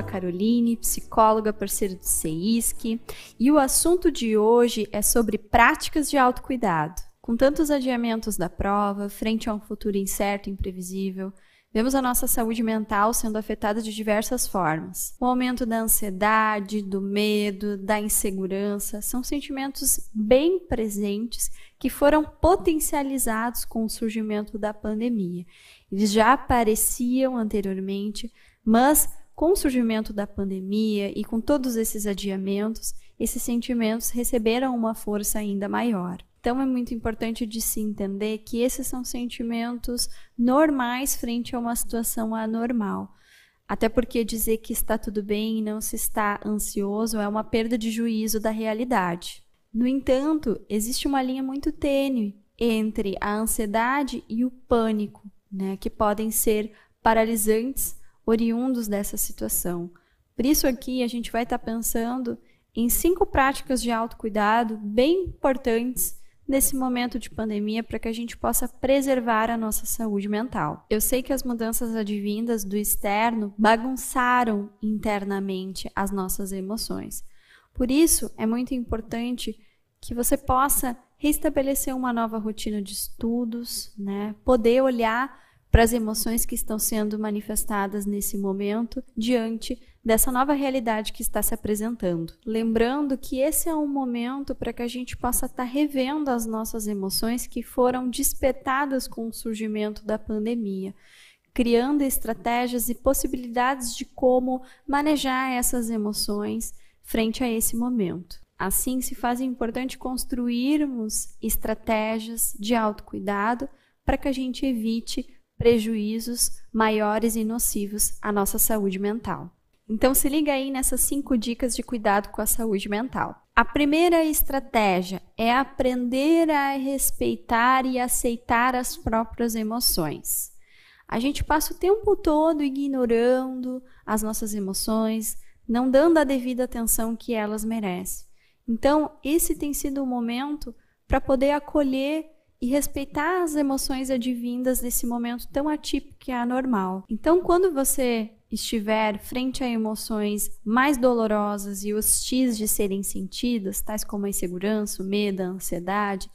a Caroline, psicóloga parceira do CEISC, e o assunto de hoje é sobre práticas de autocuidado. Com tantos adiamentos da prova, frente a um futuro incerto e imprevisível, vemos a nossa saúde mental sendo afetada de diversas formas. O aumento da ansiedade, do medo, da insegurança são sentimentos bem presentes que foram potencializados com o surgimento da pandemia. Eles já apareciam anteriormente, mas com o surgimento da pandemia e com todos esses adiamentos, esses sentimentos receberam uma força ainda maior. Então é muito importante de se entender que esses são sentimentos normais frente a uma situação anormal. Até porque dizer que está tudo bem e não se está ansioso é uma perda de juízo da realidade. No entanto, existe uma linha muito tênue entre a ansiedade e o pânico, né, que podem ser paralisantes oriundos dessa situação. Por isso aqui a gente vai estar pensando em cinco práticas de autocuidado bem importantes nesse momento de pandemia para que a gente possa preservar a nossa saúde mental. Eu sei que as mudanças advindas do externo bagunçaram internamente as nossas emoções. Por isso, é muito importante que você possa restabelecer uma nova rotina de estudos, né? Poder olhar para as emoções que estão sendo manifestadas nesse momento diante dessa nova realidade que está se apresentando. Lembrando que esse é um momento para que a gente possa estar tá revendo as nossas emoções que foram despertadas com o surgimento da pandemia, criando estratégias e possibilidades de como manejar essas emoções frente a esse momento. Assim, se faz importante construirmos estratégias de autocuidado para que a gente evite prejuízos maiores e nocivos à nossa saúde mental. Então, se liga aí nessas cinco dicas de cuidado com a saúde mental. A primeira estratégia é aprender a respeitar e aceitar as próprias emoções. A gente passa o tempo todo ignorando as nossas emoções, não dando a devida atenção que elas merecem. Então, esse tem sido o momento para poder acolher e respeitar as emoções advindas desse momento tão atípico que é anormal. Então, quando você estiver frente a emoções mais dolorosas e hostis de serem sentidas, tais como a insegurança, o medo, a ansiedade,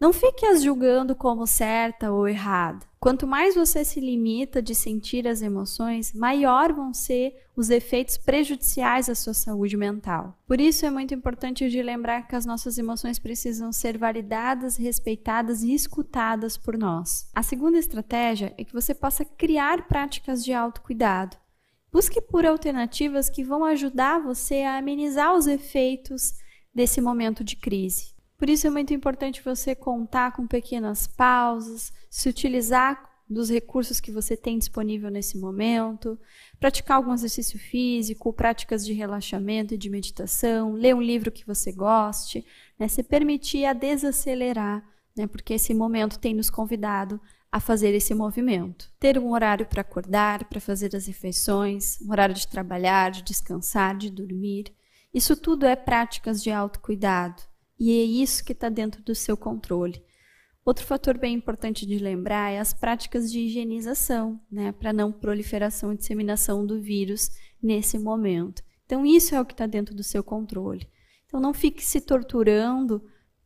não fique as julgando como certa ou errada. Quanto mais você se limita de sentir as emoções, maior vão ser os efeitos prejudiciais à sua saúde mental. Por isso é muito importante de lembrar que as nossas emoções precisam ser validadas, respeitadas e escutadas por nós. A segunda estratégia é que você possa criar práticas de autocuidado. Busque por alternativas que vão ajudar você a amenizar os efeitos desse momento de crise. Por isso é muito importante você contar com pequenas pausas, se utilizar dos recursos que você tem disponível nesse momento, praticar algum exercício físico, práticas de relaxamento e de meditação, ler um livro que você goste, né? se permitir a desacelerar, né? porque esse momento tem nos convidado a fazer esse movimento. Ter um horário para acordar, para fazer as refeições, um horário de trabalhar, de descansar, de dormir. Isso tudo é práticas de autocuidado. E é isso que está dentro do seu controle. Outro fator bem importante de lembrar é as práticas de higienização, né, para não proliferação e disseminação do vírus nesse momento. Então, isso é o que está dentro do seu controle. Então, não fique se torturando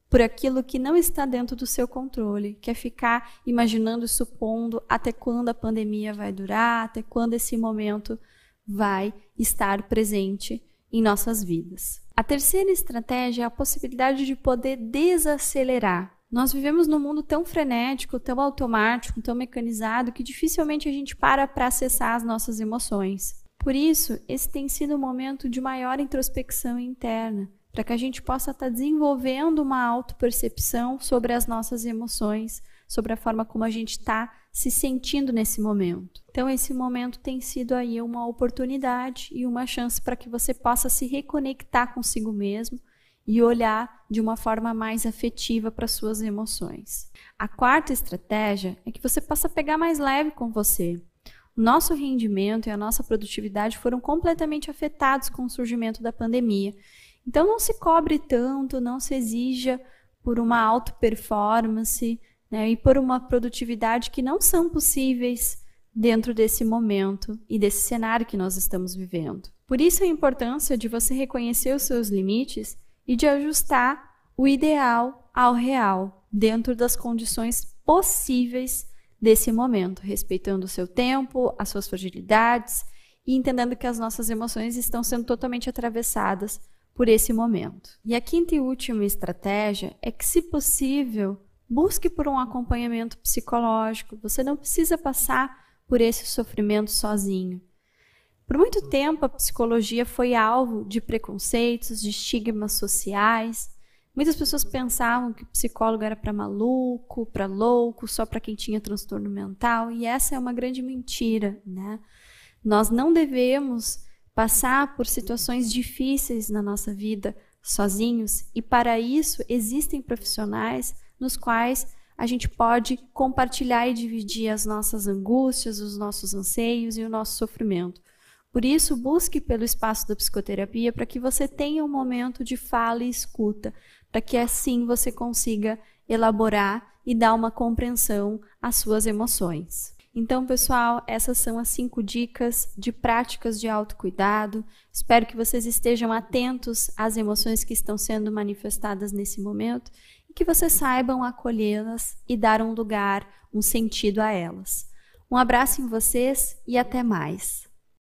por aquilo que não está dentro do seu controle, que é ficar imaginando e supondo até quando a pandemia vai durar, até quando esse momento vai estar presente em nossas vidas. A terceira estratégia é a possibilidade de poder desacelerar. Nós vivemos num mundo tão frenético, tão automático, tão mecanizado, que dificilmente a gente para para acessar as nossas emoções. Por isso, esse tem sido um momento de maior introspecção interna, para que a gente possa estar tá desenvolvendo uma autopercepção sobre as nossas emoções, sobre a forma como a gente está se sentindo nesse momento. Então, esse momento tem sido aí uma oportunidade e uma chance para que você possa se reconectar consigo mesmo e olhar de uma forma mais afetiva para suas emoções. A quarta estratégia é que você possa pegar mais leve com você. O nosso rendimento e a nossa produtividade foram completamente afetados com o surgimento da pandemia. Então não se cobre tanto, não se exija por uma alta performance, né, e por uma produtividade que não são possíveis dentro desse momento e desse cenário que nós estamos vivendo. Por isso a importância de você reconhecer os seus limites e de ajustar o ideal ao real, dentro das condições possíveis desse momento, respeitando o seu tempo, as suas fragilidades e entendendo que as nossas emoções estão sendo totalmente atravessadas por esse momento. E a quinta e última estratégia é que, se possível, busque por um acompanhamento psicológico. Você não precisa passar por esse sofrimento sozinho. Por muito tempo, a psicologia foi alvo de preconceitos, de estigmas sociais. Muitas pessoas pensavam que psicólogo era para maluco, para louco, só para quem tinha transtorno mental, e essa é uma grande mentira, né? Nós não devemos passar por situações difíceis na nossa vida sozinhos, e para isso existem profissionais nos quais a gente pode compartilhar e dividir as nossas angústias, os nossos anseios e o nosso sofrimento. Por isso, busque pelo espaço da psicoterapia para que você tenha um momento de fala e escuta, para que assim você consiga elaborar e dar uma compreensão às suas emoções. Então, pessoal, essas são as cinco dicas de práticas de autocuidado. Espero que vocês estejam atentos às emoções que estão sendo manifestadas nesse momento e que vocês saibam acolhê-las e dar um lugar, um sentido a elas. Um abraço em vocês e até mais.